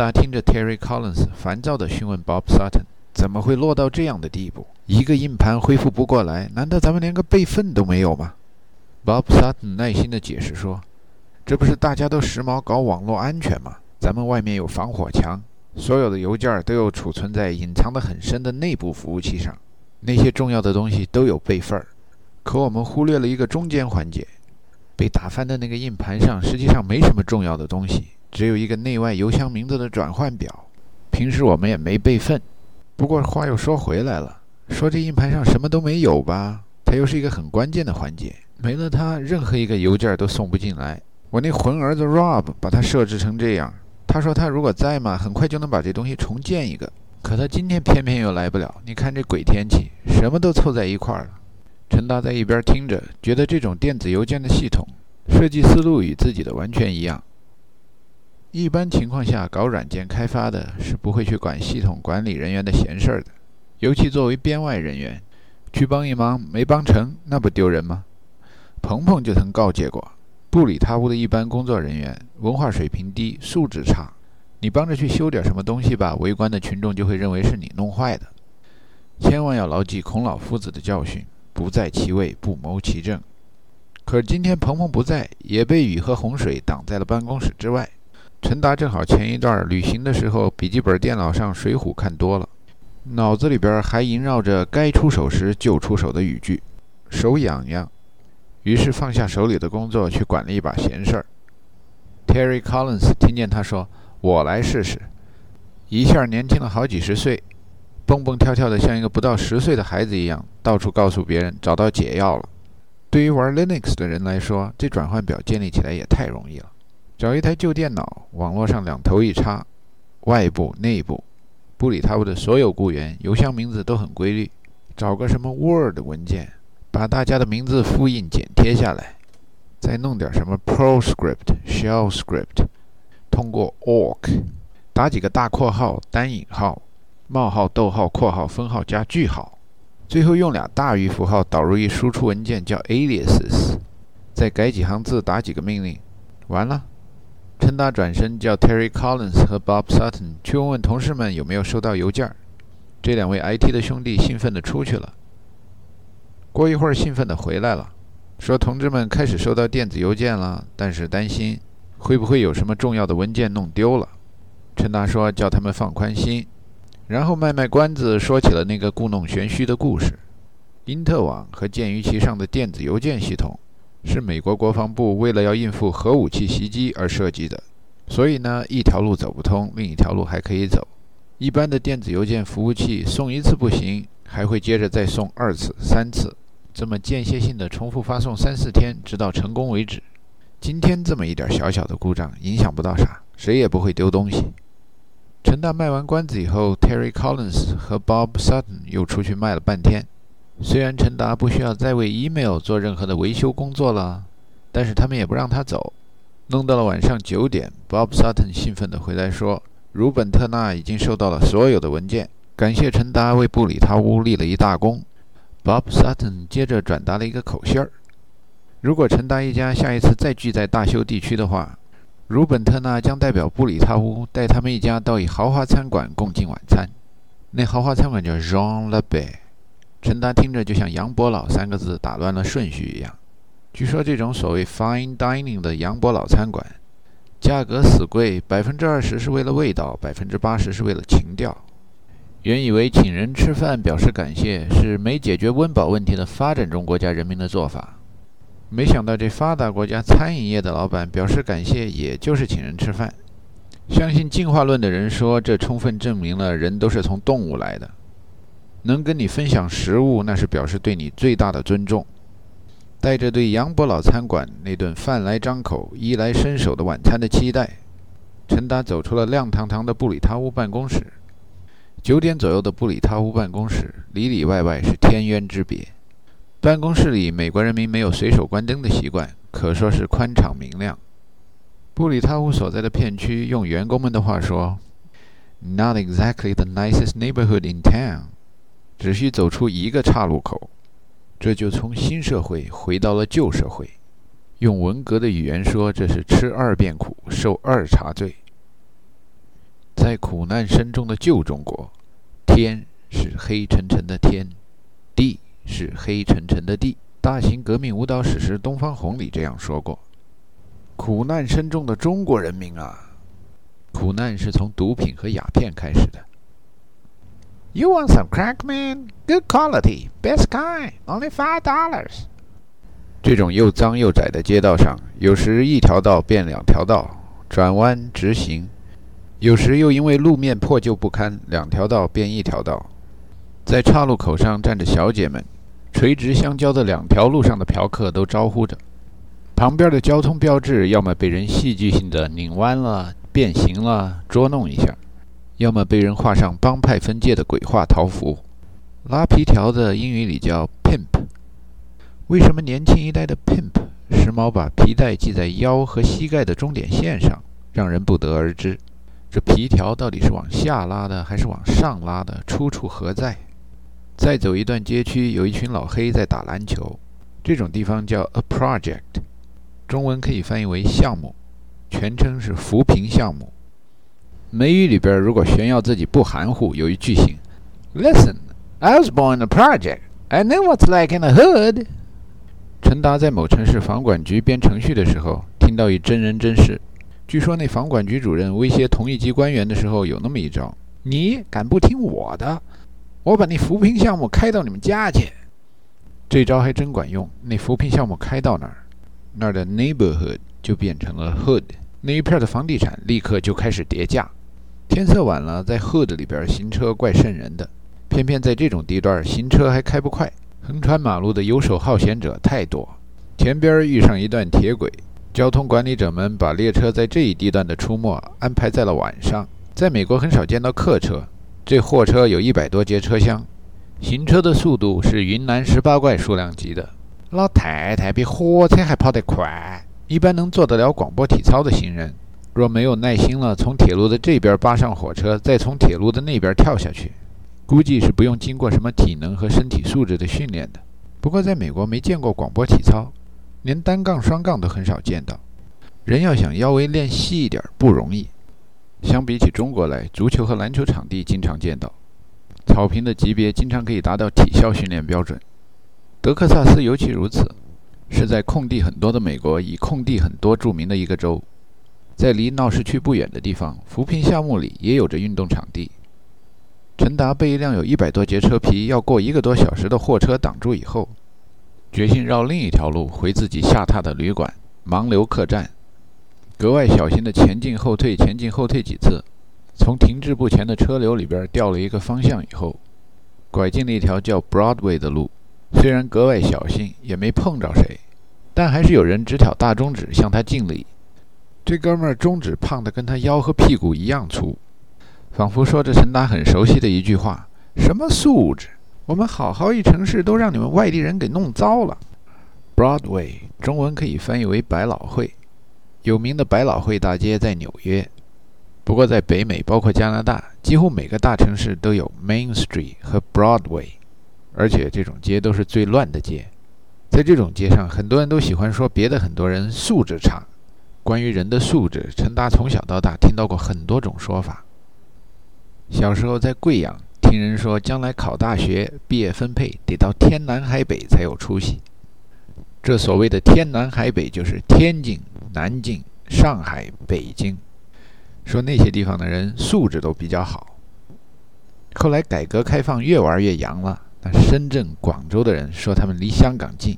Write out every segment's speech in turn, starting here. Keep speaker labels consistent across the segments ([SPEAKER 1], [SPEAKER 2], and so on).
[SPEAKER 1] 达听着 Terry Collins 烦躁地询问 Bob Sutton：“ 怎么会落到这样的地步？一个硬盘恢复不过来，难道咱们连个备份都没有吗？”Bob Sutton 耐心地解释说：“这不是大家都时髦搞网络安全吗？咱们外面有防火墙，所有的邮件都有储存在隐藏得很深的内部服务器上，那些重要的东西都有备份儿。可我们忽略了一个中间环节。”被打翻的那个硬盘上实际上没什么重要的东西，只有一个内外邮箱名字的转换表。平时我们也没备份。不过话又说回来了，说这硬盘上什么都没有吧，它又是一个很关键的环节。没了它，任何一个邮件都送不进来。我那混儿子 Rob 把它设置成这样，他说他如果在嘛，很快就能把这东西重建一个。可他今天偏偏又来不了。你看这鬼天气，什么都凑在一块儿了。陈达在一边听着，觉得这种电子邮件的系统设计思路与自己的完全一样。一般情况下，搞软件开发的是不会去管系统管理人员的闲事儿的，尤其作为编外人员，去帮一忙没帮成，那不丢人吗？鹏鹏就曾告诫过，不理他屋的一般工作人员，文化水平低，素质差，你帮着去修点什么东西吧，围观的群众就会认为是你弄坏的。千万要牢记孔老夫子的教训。不在其位，不谋其政。可是今天鹏鹏不在，也被雨和洪水挡在了办公室之外。陈达正好前一段旅行的时候，笔记本电脑上《水浒》看多了，脑子里边还萦绕着该出手时就出手的语句，手痒痒，于是放下手里的工作，去管了一把闲事儿。Terry Collins 听见他说：“我来试试。”一下年轻了好几十岁。蹦蹦跳跳的，像一个不到十岁的孩子一样，到处告诉别人找到解药了。对于玩 Linux 的人来说，这转换表建立起来也太容易了。找一台旧电脑，网络上两头一插，外部、内部，布里塔乌的所有雇员邮箱名字都很规律。找个什么 Word 文件，把大家的名字复印剪贴下来，再弄点什么 ProScript、Shell Script，通过 Awk 打几个大括号、单引号。冒号、逗号、括号、分号加句号，最后用俩大于符号导入一输出文件叫 aliases，再改几行字，打几个命令，完了。陈达转身叫 Terry Collins 和 Bob Sutton 去问问同事们有没有收到邮件。这两位 IT 的兄弟兴奋地出去了。过一会儿，兴奋地回来了，说同志们开始收到电子邮件了，但是担心会不会有什么重要的文件弄丢了。陈达说叫他们放宽心。然后卖卖关子，说起了那个故弄玄虚的故事。因特网和建于其上的电子邮件系统，是美国国防部为了要应付核武器袭击而设计的。所以呢，一条路走不通，另一条路还可以走。一般的电子邮件服务器送一次不行，还会接着再送二次、三次，这么间歇性的重复发送三四天，直到成功为止。今天这么一点小小的故障，影响不到啥，谁也不会丢东西。陈大卖完关子以后，Terry Collins 和 Bob Sutton 又出去卖了半天。虽然陈达不需要再为 email 做任何的维修工作了，但是他们也不让他走。弄到了晚上九点，Bob Sutton 兴奋地回来说：“鲁本特纳已经收到了所有的文件，感谢陈达为布里塔乌立了一大功。”Bob Sutton 接着转达了一个口信儿：“如果陈达一家下一次再聚在大修地区的话。”鲁本特纳将代表布里塔乌带他们一家到一豪华餐馆共进晚餐。那豪华餐馆叫 Jean Le b a 陈达听着就像“杨伯老”三个字打乱了顺序一样。据说这种所谓 fine dining 的杨伯老餐馆，价格死贵，百分之二十是为了味道，百分之八十是为了情调。原以为请人吃饭表示感谢是没解决温饱问题的发展中国家人民的做法。没想到这发达国家餐饮业的老板表示感谢，也就是请人吃饭。相信进化论的人说，这充分证明了人都是从动物来的。能跟你分享食物，那是表示对你最大的尊重。带着对杨伯老餐馆那顿饭来张口、衣来伸手的晚餐的期待，陈达走出了亮堂堂的布里塔乌办公室。九点左右的布里塔乌办公室，里里外外是天渊之别。办公室里，美国人民没有随手关灯的习惯，可说是宽敞明亮。布里塔乌所在的片区，用员工们的话说，“Not exactly the nicest neighborhood in town。”只需走出一个岔路口，这就从新社会回到了旧社会。用文革的语言说，这是吃二遍苦，受二茬罪。在苦难深重的旧中国，天是黑沉沉的天，地是黑沉沉的地。大型革命舞蹈史诗《东方红》里这样说过：“苦难深重的中国人民啊，苦难是从毒品和鸦片开始的。”
[SPEAKER 2] You want some crack, man? Good quality, best kind, only five dollars.
[SPEAKER 1] 这种又脏又窄的街道上，有时一条道变两条道，转弯直行；有时又因为路面破旧不堪，两条道变一条道。在岔路口上站着小姐们。垂直相交的两条路上的嫖客都招呼着，旁边的交通标志要么被人戏剧性的拧弯了、变形了、捉弄一下，要么被人画上帮派分界的鬼画桃符。拉皮条的英语里叫 pimp。为什么年轻一代的 pimp 时髦把皮带系在腰和膝盖的终点线上，让人不得而知。这皮条到底是往下拉的还是往上拉的？出处何在？再走一段街区，有一群老黑在打篮球。这种地方叫 a project，中文可以翻译为项目，全称是扶贫项目。美语里边如果炫耀自己不含糊，有一句型
[SPEAKER 2] ：Listen, I was born a project. I know what's like in the hood.
[SPEAKER 1] 陈达在某城市房管局编程序的时候，听到一真人真事。据说那房管局主任威胁同一级官员的时候，有那么一招：
[SPEAKER 2] 你敢不听我的？我把那扶贫项目开到你们家去，
[SPEAKER 1] 这招还真管用。那扶贫项目开到哪儿，那儿的 neighborhood 就变成了 hood，那一片的房地产立刻就开始跌价。天色晚了，在 hood 里边行车怪瘆人的，偏偏在这种地段行车还开不快，横穿马路的游手好闲者太多。前边遇上一段铁轨，交通管理者们把列车在这一地段的出没安排在了晚上。在美国很少见到客车。这货车有一百多节车厢，行车的速度是云南十八怪数量级的。
[SPEAKER 2] 老太太比火车还跑得快。
[SPEAKER 1] 一般能做得了广播体操的行人，若没有耐心了，从铁路的这边扒上火车，再从铁路的那边跳下去，估计是不用经过什么体能和身体素质的训练的。不过在美国没见过广播体操，连单杠、双杠都很少见到。人要想腰围练细一点不容易。相比起中国来，足球和篮球场地经常见到，草坪的级别经常可以达到体校训练标准。德克萨斯尤其如此，是在空地很多的美国以空地很多著名的一个州。在离闹市区不远的地方，扶贫项目里也有着运动场地。陈达被一辆有一百多节车皮、要过一个多小时的货车挡住以后，决心绕另一条路回自己下榻的旅馆——盲流客栈。格外小心地前进后退，前进后退几次，从停滞不前的车流里边调了一个方向以后，拐进了一条叫 Broadway 的路。虽然格外小心，也没碰着谁，但还是有人直挑大中指向他敬礼。这哥们儿中指胖得跟他腰和屁股一样粗，仿佛说着陈达很熟悉的一句话：“什么素质？我们好好一城市都让你们外地人给弄糟了。” Broadway 中文可以翻译为百老汇。有名的百老汇大街在纽约，不过在北美，包括加拿大，几乎每个大城市都有 Main Street 和 Broadway，而且这种街都是最乱的街。在这种街上，很多人都喜欢说别的很多人素质差。关于人的素质，陈达从小到大听到过很多种说法。小时候在贵阳，听人说将来考大学毕业分配得到天南海北才有出息。这所谓的天南海北，就是天津。南京、上海、北京，说那些地方的人素质都比较好。后来改革开放越玩越洋了，那深圳、广州的人说他们离香港近，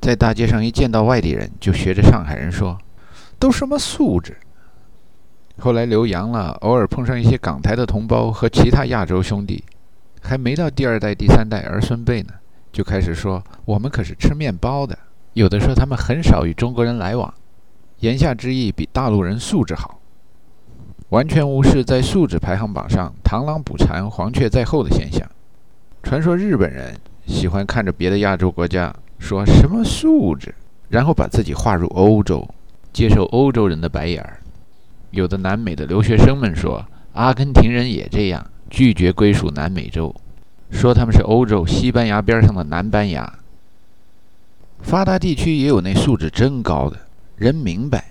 [SPEAKER 1] 在大街上一见到外地人就学着上海人说，都什么素质。后来留洋了，偶尔碰上一些港台的同胞和其他亚洲兄弟，还没到第二代、第三代儿孙辈呢，就开始说我们可是吃面包的。有的说他们很少与中国人来往。言下之意，比大陆人素质好，完全无视在素质排行榜上螳螂捕蝉，黄雀在后的现象。传说日本人喜欢看着别的亚洲国家说什么素质，然后把自己划入欧洲，接受欧洲人的白眼儿。有的南美的留学生们说，阿根廷人也这样，拒绝归属南美洲，说他们是欧洲西班牙边上的南班牙。发达地区也有那素质真高的。人明白，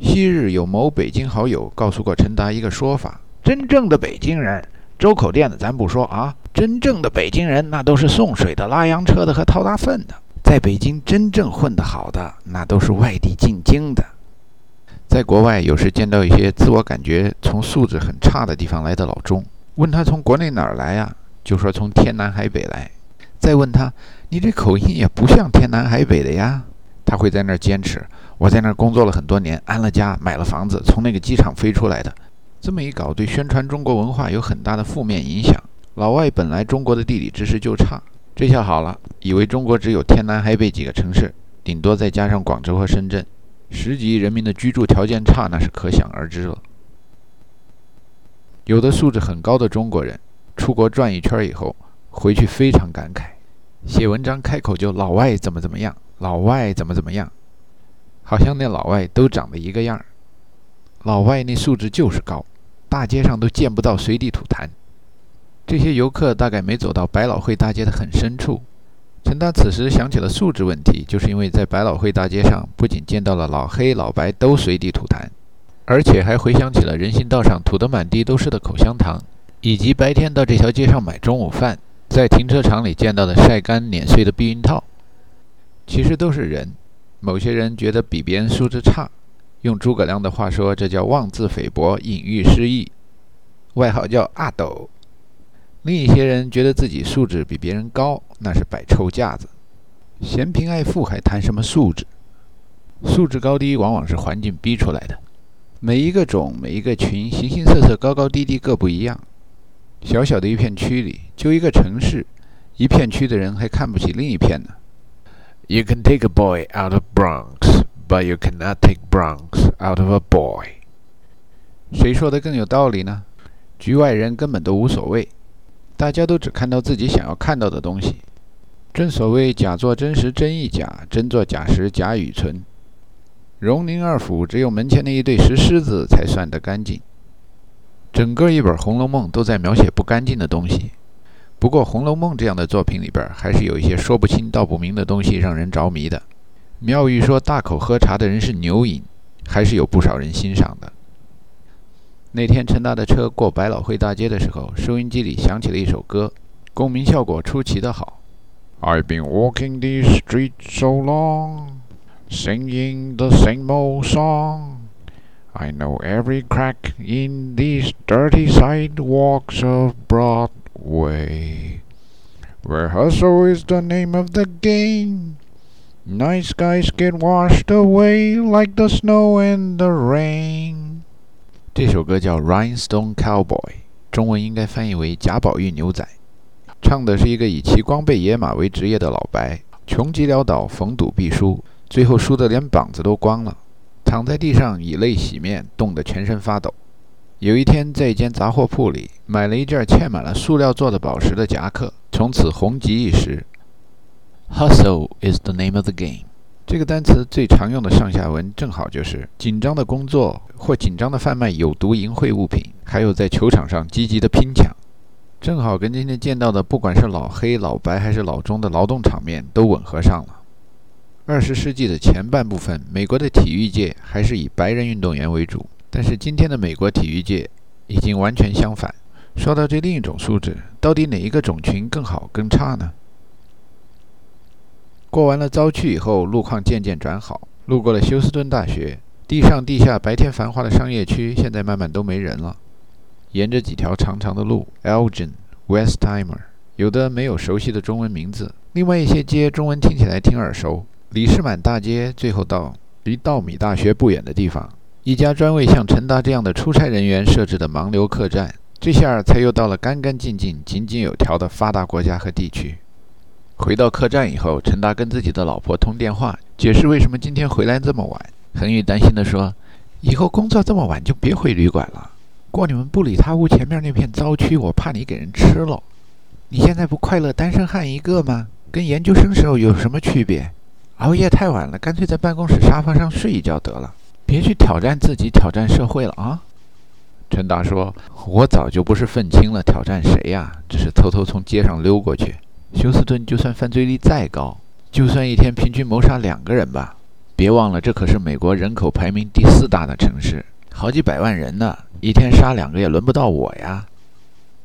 [SPEAKER 1] 昔日有某北京好友告诉过陈达一个说法：
[SPEAKER 2] 真正的北京人，周口店的咱不说啊，真正的北京人那都是送水的、拉洋车的和掏大粪的。在北京真正混得好的，那都是外地进京的。
[SPEAKER 1] 在国外，有时见到一些自我感觉从素质很差的地方来的老中，问他从国内哪儿来呀，就说从天南海北来。再问他，你这口音也不像天南海北的呀。他会在那儿坚持，我在那儿工作了很多年，安了家，买了房子，从那个机场飞出来的。这么一搞，对宣传中国文化有很大的负面影响。老外本来中国的地理知识就差，这下好了，以为中国只有天南海北几个城市，顶多再加上广州和深圳。十几亿人民的居住条件差，那是可想而知了。有的素质很高的中国人，出国转一圈以后，回去非常感慨，写文章开口就老外怎么怎么样，老外怎么怎么样，好像那老外都长得一个样儿。老外那素质就是高，大街上都见不到随地吐痰。这些游客大概没走到百老汇大街的很深处。陈达此时想起了素质问题，就是因为在百老汇大街上，不仅见到了老黑老白都随地吐痰，而且还回想起了人行道上吐得满地都是的口香糖，以及白天到这条街上买中午饭，在停车场里见到的晒干碾碎的避孕套。其实都是人，某些人觉得比别人素质差，用诸葛亮的话说，这叫妄自菲薄，隐喻失义，外号叫阿斗。另一些人觉得自己素质比别人高，那是摆臭架子，嫌贫爱富还谈什么素质？素质高低往往是环境逼出来的。每一个种、每一个群，形形色色、高高低低各不一样。小小的一片区里，就一个城市，一片区的人还看不起另一片呢。
[SPEAKER 2] You can take a boy out of Bronx, but you cannot take Bronx out of a boy。
[SPEAKER 1] 谁说的更有道理呢？局外人根本都无所谓。大家都只看到自己想要看到的东西。正所谓假作真时真亦假，真作假时假与存。荣宁二府只有门前那一对石狮子才算得干净。整个一本《红楼梦》都在描写不干净的东西。不过，《红楼梦》这样的作品里边，还是有一些说不清道不明的东西让人着迷的。妙玉说大口喝茶的人是牛饮，还是有不少人欣赏的。那天陈达的车过百老汇大街的时候，收音机里响起了一首歌，共鸣效果出奇的好。
[SPEAKER 2] I've been walking these streets so long, singing the same old song. I know every crack in these dirty sidewalks of Broadway, where hustle is the name of the game. Nice guys get washed away like the snow and the rain.
[SPEAKER 1] 这首歌叫《Rhinestone Cowboy》，中文应该翻译为“贾宝玉牛仔”，唱的是一个以骑光背野马为职业的老白，穷极潦倒，逢赌必输，最后输得连膀子都光了，躺在地上以泪洗面，冻得全身发抖。有一天，在一间杂货铺里买了一件嵌满了塑料做的宝石的夹克，从此红极一时。Hustle is the name of the game。这个单词最常用的上下文正好就是紧张的工作或紧张的贩卖有毒淫秽物品，还有在球场上积极的拼抢，正好跟今天见到的不管是老黑、老白还是老中的劳动场面都吻合上了。二十世纪的前半部分，美国的体育界还是以白人运动员为主，但是今天的美国体育界已经完全相反。说到这另一种素质，到底哪一个种群更好更差呢？过完了遭区以后，路况渐渐转好。路过了休斯顿大学，地上地下白天繁华的商业区，现在慢慢都没人了。沿着几条长长的路，Elgin、Westheimer，有的没有熟悉的中文名字，另外一些街中文听起来挺耳熟。李士满大街，最后到离稻米大学不远的地方，一家专为像陈达这样的出差人员设置的盲流客栈。这下才又到了干干净净、井井有条的发达国家和地区。回到客栈以后，陈达跟自己的老婆通电话，解释为什么今天回来这么晚。恒宇担心地说：“以后工作这么晚就别回旅馆了，过你们布里他屋前面那片糟区，我怕你给人吃了。你现在不快乐单身汉一个吗？跟研究生时候有什么区别？熬夜太晚了，干脆在办公室沙发上睡一觉得了，别去挑战自己，挑战社会了啊！”陈达说：“我早就不是愤青了，挑战谁呀？只是偷偷从街上溜过去。”休斯顿就算犯罪率再高，就算一天平均谋杀两个人吧，别忘了这可是美国人口排名第四大的城市，好几百万人呢，一天杀两个也轮不到我呀。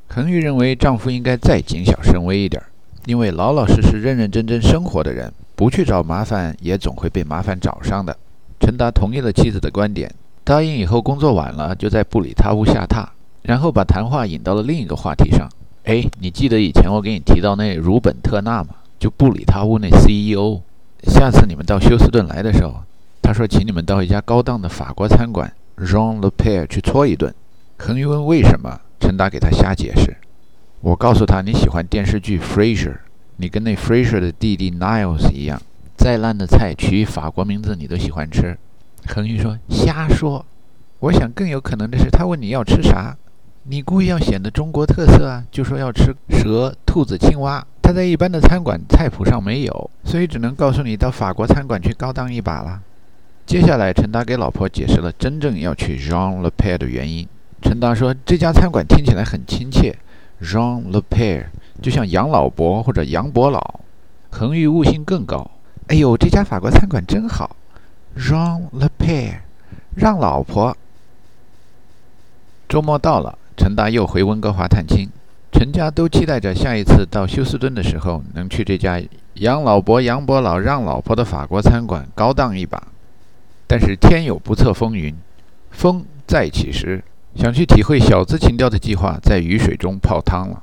[SPEAKER 1] 恒玉认为丈夫应该再谨小慎微一点，因为老老实实、认认真真生活的人，不去找麻烦，也总会被麻烦找上的。陈达同意了妻子的观点，答应以后工作晚了就在布里塔屋下榻，然后把谈话引到了另一个话题上。哎，你记得以前我给你提到那鲁本特纳吗？就布里塔屋那 CEO。下次你们到休斯顿来的时候，他说请你们到一家高档的法国餐馆 Jean Le Père 去搓一顿。恒玉问为什么？陈达给他瞎解释，我告诉他你喜欢电视剧《Frasier，》，你跟那 Frasier 的弟弟 Niles 一样，再烂的菜取法国名字你都喜欢吃。恒玉说：“瞎说，我想更有可能的是，他问你要吃啥，你故意要显得中国特色啊，就说要吃蛇、兔子、青蛙，他在一般的餐馆菜谱上没有，所以只能告诉你到法国餐馆去高档一把了。”接下来，陈达给老婆解释了真正要去 Jean Le Père 的原因。陈达说：“这家餐馆听起来很亲切，Jean Le Père，就像杨老伯或者杨伯老。”恒玉悟性更高。哎呦，这家法国餐馆真好，Jean Le Père，让老婆。周末到了，陈达又回温哥华探亲，陈家都期待着下一次到休斯敦的时候，能去这家养老伯、杨伯老让老婆的法国餐馆高档一把。但是天有不测风云，风再起时。想去体会小资情调的计划，在雨水中泡汤了。